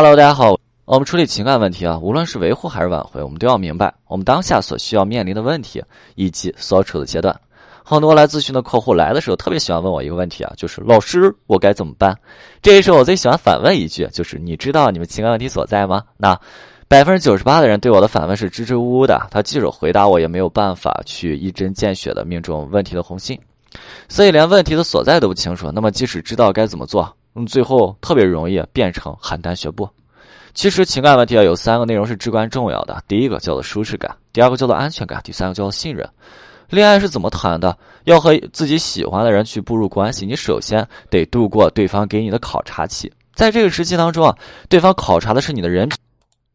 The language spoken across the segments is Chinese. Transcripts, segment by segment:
Hello，大家好。我们处理情感问题啊，无论是维护还是挽回，我们都要明白我们当下所需要面临的问题以及所处的阶段。很多来咨询的客户来的时候，特别喜欢问我一个问题啊，就是老师，我该怎么办？这时候我最喜欢反问一句，就是你知道你们情感问题所在吗？那百分之九十八的人对我的反问是支支吾吾的，他即使回答我，也没有办法去一针见血的命中问题的红心，所以连问题的所在都不清楚。那么即使知道该怎么做。嗯，最后特别容易变成邯郸学步。其实情感问题啊，有三个内容是至关重要的。第一个叫做舒适感，第二个叫做安全感，第三个叫做信任。恋爱是怎么谈的？要和自己喜欢的人去步入关系，你首先得度过对方给你的考察期。在这个时期当中啊，对方考察的是你的人品、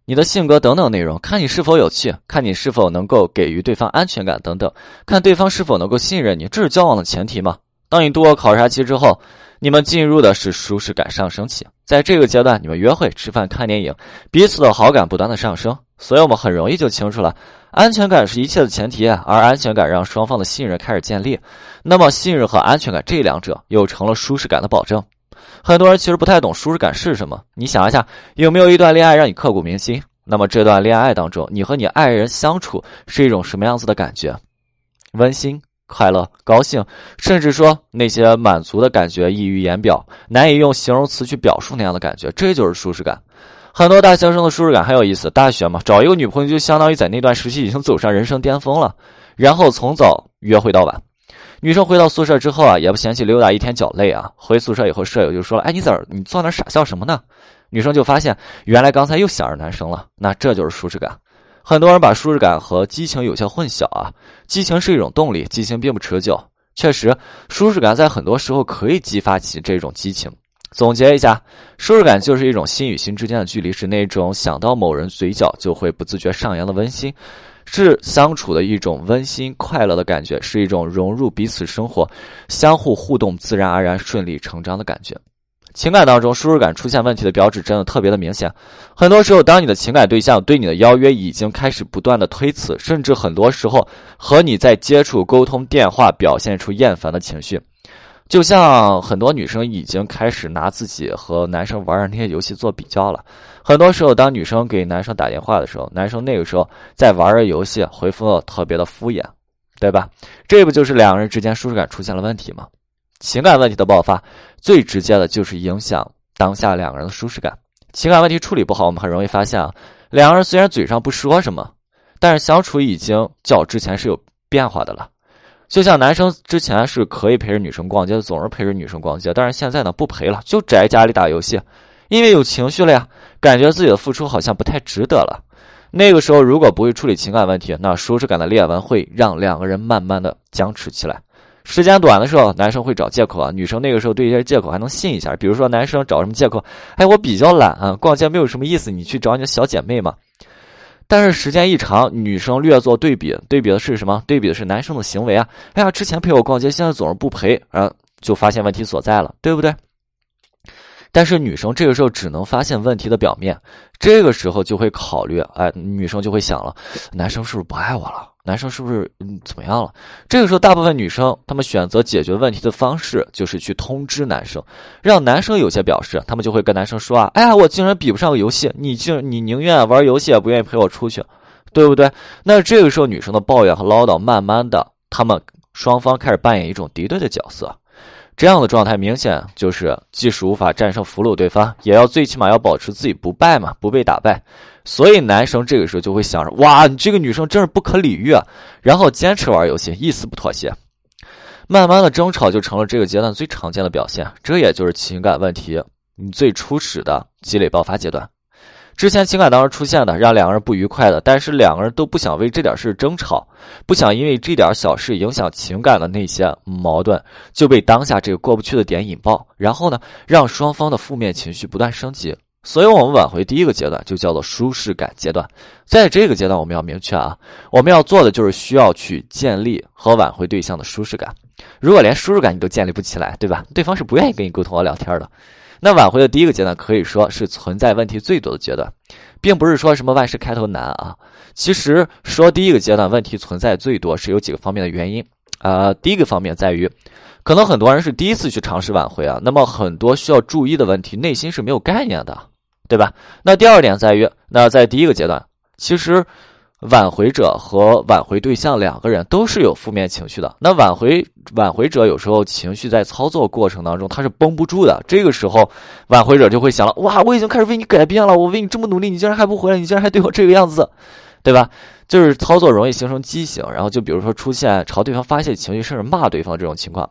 你的性格等等内容，看你是否有趣，看你是否能够给予对方安全感等等，看对方是否能够信任你，这是交往的前提嘛。当你度过考察期之后。你们进入的是舒适感上升期，在这个阶段，你们约会、吃饭、看电影，彼此的好感不断的上升，所以我们很容易就清楚了，安全感是一切的前提，而安全感让双方的信任开始建立，那么信任和安全感这两者又成了舒适感的保证。很多人其实不太懂舒适感是什么，你想一下，有没有一段恋爱让你刻骨铭心？那么这段恋爱当中，你和你爱人相处是一种什么样子的感觉？温馨。快乐、高兴，甚至说那些满足的感觉溢于言表，难以用形容词去表述那样的感觉，这就是舒适感。很多大学生的舒适感很有意思，大学嘛，找一个女朋友就相当于在那段时期已经走上人生巅峰了。然后从早约会到晚，女生回到宿舍之后啊，也不嫌弃溜达一天脚累啊。回宿舍以后，舍友就说了：“哎，你在你坐那傻笑什么呢？”女生就发现，原来刚才又想着男生了。那这就是舒适感。很多人把舒适感和激情有些混淆啊，激情是一种动力，激情并不持久。确实，舒适感在很多时候可以激发起这种激情。总结一下，舒适感就是一种心与心之间的距离，是那种想到某人嘴角就会不自觉上扬的温馨，是相处的一种温馨快乐的感觉，是一种融入彼此生活、相互互动、自然而然顺理成章的感觉。情感当中，舒适感出现问题的标志真的特别的明显。很多时候，当你的情感对象对你的邀约已经开始不断的推辞，甚至很多时候和你在接触、沟通、电话表现出厌烦的情绪，就像很多女生已经开始拿自己和男生玩的那些游戏做比较了。很多时候，当女生给男生打电话的时候，男生那个时候在玩着游戏回复特别的敷衍，对吧？这不就是两个人之间舒适感出现了问题吗？情感问题的爆发，最直接的就是影响当下两个人的舒适感。情感问题处理不好，我们很容易发现啊，两个人虽然嘴上不说什么，但是相处已经较之前是有变化的了。就像男生之前是可以陪着女生逛街，总是陪着女生逛街，但是现在呢不陪了，就宅家里打游戏，因为有情绪了呀，感觉自己的付出好像不太值得了。那个时候如果不会处理情感问题，那舒适感的裂纹会让两个人慢慢的僵持起来。时间短的时候，男生会找借口啊，女生那个时候对一些借口还能信一下。比如说，男生找什么借口？哎，我比较懒啊，逛街没有什么意思，你去找你的小姐妹嘛。但是时间一长，女生略作对比，对比的是什么？对比的是男生的行为啊。哎呀，之前陪我逛街，现在总是不陪，啊，就发现问题所在了，对不对？但是女生这个时候只能发现问题的表面，这个时候就会考虑，哎，女生就会想了，男生是不是不爱我了？男生是不是嗯怎么样了？这个时候，大部分女生她们选择解决问题的方式就是去通知男生，让男生有些表示，他们就会跟男生说啊，哎呀，我竟然比不上个游戏，你竟你宁愿玩游戏也不愿意陪我出去，对不对？那这个时候，女生的抱怨和唠叨，慢慢的，他们双方开始扮演一种敌对的角色。这样的状态明显就是，即使无法战胜俘虏对方，也要最起码要保持自己不败嘛，不被打败。所以男生这个时候就会想着：哇，你这个女生真是不可理喻啊！然后坚持玩游戏，一丝不妥协。慢慢的争吵就成了这个阶段最常见的表现，这也就是情感问题你最初始的积累爆发阶段。之前情感当中出现的让两个人不愉快的，但是两个人都不想为这点事争吵，不想因为这点小事影响情感的那些矛盾，就被当下这个过不去的点引爆，然后呢，让双方的负面情绪不断升级。所以，我们挽回第一个阶段就叫做舒适感阶段。在这个阶段，我们要明确啊，我们要做的就是需要去建立和挽回对象的舒适感。如果连舒适感你都建立不起来，对吧？对方是不愿意跟你沟通和聊天的。那挽回的第一个阶段可以说是存在问题最多的阶段，并不是说什么万事开头难啊。其实说第一个阶段问题存在最多是有几个方面的原因啊。第一个方面在于，可能很多人是第一次去尝试挽回啊，那么很多需要注意的问题，内心是没有概念的。对吧？那第二点在于，那在第一个阶段，其实。挽回者和挽回对象两个人都是有负面情绪的。那挽回挽回者有时候情绪在操作过程当中他是绷不住的，这个时候挽回者就会想了：哇，我已经开始为你改变了，我为你这么努力，你竟然还不回来，你竟然还对我这个样子，对吧？就是操作容易形成畸形，然后就比如说出现朝对方发泄情绪，甚至骂对方这种情况。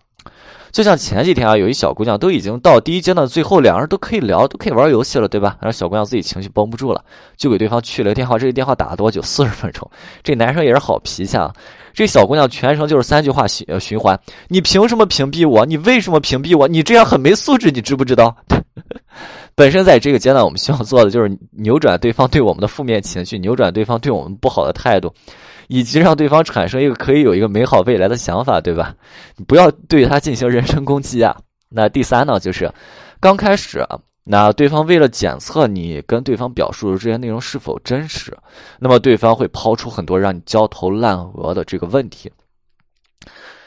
就像前几天啊，有一小姑娘都已经到第一阶段最后，两个人都可以聊，都可以玩游戏了，对吧？然后小姑娘自己情绪绷不住了，就给对方去了个电话。这个电话打了多久？四十分钟。这男生也是好脾气啊。这小姑娘全程就是三句话循循环：你凭什么屏蔽我？你为什么屏蔽我？你这样很没素质，你知不知道？本身在这个阶段，我们需要做的就是扭转对方对我们的负面情绪，扭转对方对我们不好的态度。以及让对方产生一个可以有一个美好未来的想法，对吧？你不要对他进行人身攻击啊。那第三呢，就是刚开始，那对方为了检测你跟对方表述的这些内容是否真实，那么对方会抛出很多让你焦头烂额的这个问题。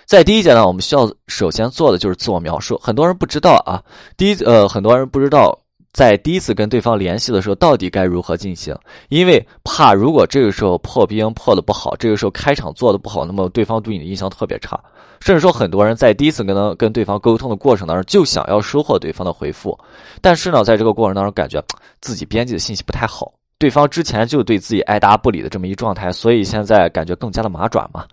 在第一阶段，我们需要首先做的就是自我描述。很多人不知道啊，第一呃，很多人不知道。在第一次跟对方联系的时候，到底该如何进行？因为怕如果这个时候破冰破的不好，这个时候开场做的不好，那么对方对你的印象特别差。甚至说，很多人在第一次跟他跟对方沟通的过程当中，就想要收获对方的回复，但是呢，在这个过程当中，感觉自己编辑的信息不太好，对方之前就对自己爱答不理的这么一状态，所以现在感觉更加的麻爪嘛。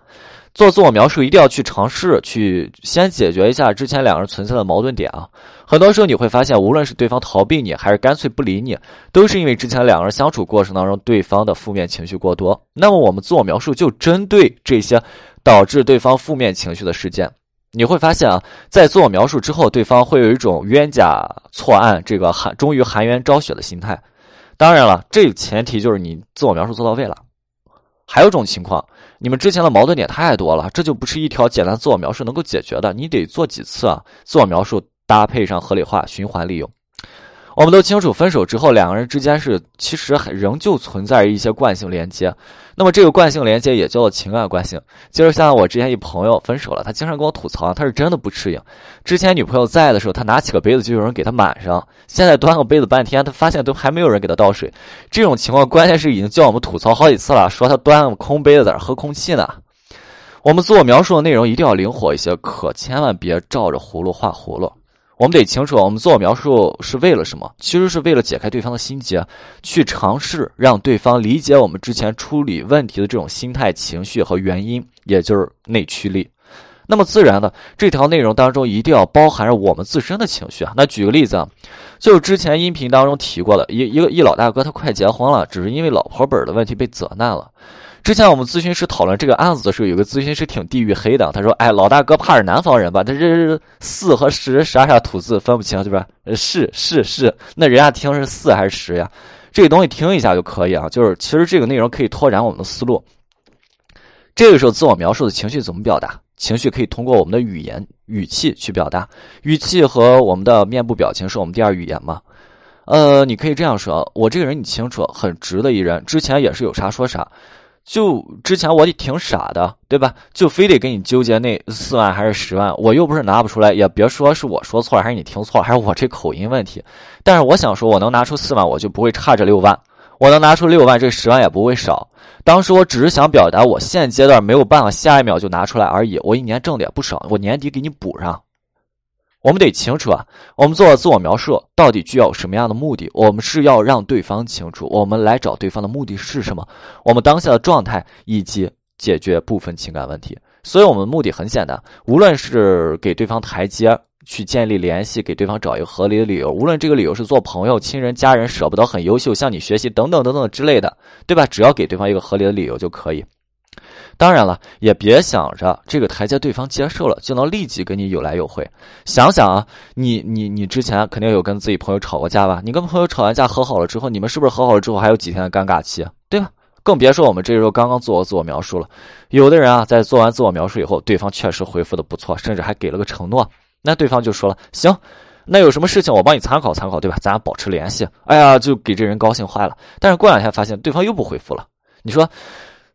做自我描述一定要去尝试去先解决一下之前两个人存在的矛盾点啊。很多时候你会发现，无论是对方逃避你，还是干脆不理你，都是因为之前两个人相处过程当中对方的负面情绪过多。那么我们自我描述就针对这些导致对方负面情绪的事件。你会发现啊，在自我描述之后，对方会有一种冤假错案，这个含终于含冤昭雪的心态。当然了，这前提就是你自我描述做到位了。还有种情况。你们之前的矛盾点太多了，这就不是一条简单自我描述能够解决的。你得做几次啊？自我描述搭配上合理化，循环利用。我们都清楚，分手之后两个人之间是其实还仍旧存在一些惯性连接。那么这个惯性连接也叫做情感惯性。就是像我之前一朋友分手了，他经常跟我吐槽，他是真的不适应。之前女朋友在的时候，他拿起个杯子就有人给他满上，现在端个杯子半天，他发现都还没有人给他倒水。这种情况关键是已经叫我们吐槽好几次了，说他端个空杯子在那喝空气呢。我们自我描述的内容一定要灵活一些，可千万别照着葫芦画葫芦。我们得清楚，我们自我描述是为了什么？其实是为了解开对方的心结，去尝试让对方理解我们之前处理问题的这种心态、情绪和原因，也就是内驱力。那么自然的，这条内容当中一定要包含着我们自身的情绪啊。那举个例子啊，就是之前音频当中提过的，一一个一老大哥，他快结婚了，只是因为老婆本的问题被责难了。之前我们咨询师讨论这个案子的时候，有个咨询师挺地域黑的。他说：“哎，老大哥怕是南方人吧？他这四和十啥啥吐字分不清，对吧？是是是，那人家听是四还是十呀？这个东西听一下就可以啊。就是其实这个内容可以拓展我们的思路。这个时候自我描述的情绪怎么表达？情绪可以通过我们的语言语气去表达，语气和我们的面部表情是我们第二语言嘛？呃，你可以这样说：我这个人你清楚，很直的一人，之前也是有啥说啥。”就之前我也挺傻的，对吧？就非得跟你纠结那四万还是十万，我又不是拿不出来，也别说是我说错了，还是你听错了，还是我这口音问题。但是我想说，我能拿出四万，我就不会差这六万；我能拿出六万，这十万也不会少。当时我只是想表达，我现阶段没有办法下一秒就拿出来而已。我一年挣的也不少，我年底给你补上。我们得清楚啊，我们做自我描述到底具有什么样的目的？我们是要让对方清楚，我们来找对方的目的是什么？我们当下的状态以及解决部分情感问题。所以，我们目的很简单，无论是给对方台阶，去建立联系，给对方找一个合理的理由，无论这个理由是做朋友、亲人、家人，舍不得很优秀，向你学习等等等等之类的，对吧？只要给对方一个合理的理由就可以。当然了，也别想着这个台阶对方接受了就能立即跟你有来有回。想想啊，你你你之前肯定有跟自己朋友吵过架吧？你跟朋友吵完架和好了之后，你们是不是和好了之后还有几天的尴尬期，对吧？更别说我们这时候刚刚做自我描述了。有的人啊，在做完自我描述以后，对方确实回复的不错，甚至还给了个承诺，那对方就说了：“行，那有什么事情我帮你参考参考，对吧？咱俩保持联系。”哎呀，就给这人高兴坏了。但是过两天发现对方又不回复了，你说？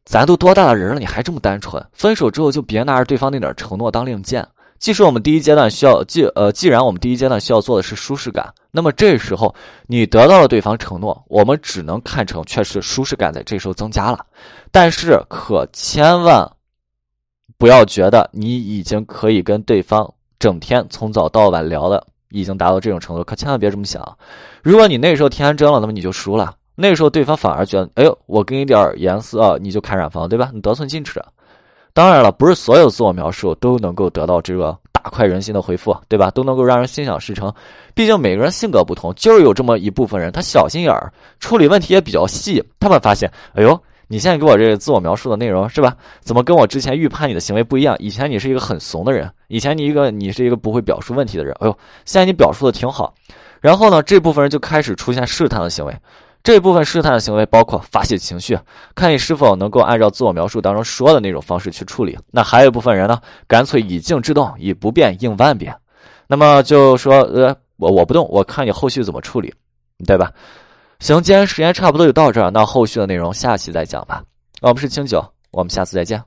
咱都多大的人了，你还这么单纯？分手之后就别拿着对方那点承诺当令箭。即使我们第一阶段需要，既呃，既然我们第一阶段需要做的是舒适感，那么这时候你得到了对方承诺，我们只能看成确实舒适感在这时候增加了。但是可千万不要觉得你已经可以跟对方整天从早到晚聊的已经达到这种程度，可千万别这么想。如果你那时候天真了，那么你就输了。那时候对方反而觉得，哎呦，我给你点颜色，你就开染房，对吧？你得寸进尺。当然了，不是所有自我描述都能够得到这个大快人心的回复，对吧？都能够让人心想事成。毕竟每个人性格不同，就是有这么一部分人，他小心眼儿，处理问题也比较细。他们发现，哎呦，你现在给我这个自我描述的内容是吧？怎么跟我之前预判你的行为不一样？以前你是一个很怂的人，以前你一个你是一个不会表述问题的人。哎呦，现在你表述的挺好。然后呢，这部分人就开始出现试探的行为。这部分试探的行为包括发泄情绪，看你是否能够按照自我描述当中说的那种方式去处理。那还有一部分人呢，干脆以静制动，以不变应万变。那么就说，呃，我我不动，我看你后续怎么处理，对吧？行，今天时间差不多就到这儿，那后续的内容下期再讲吧。我们是清酒，我们下次再见。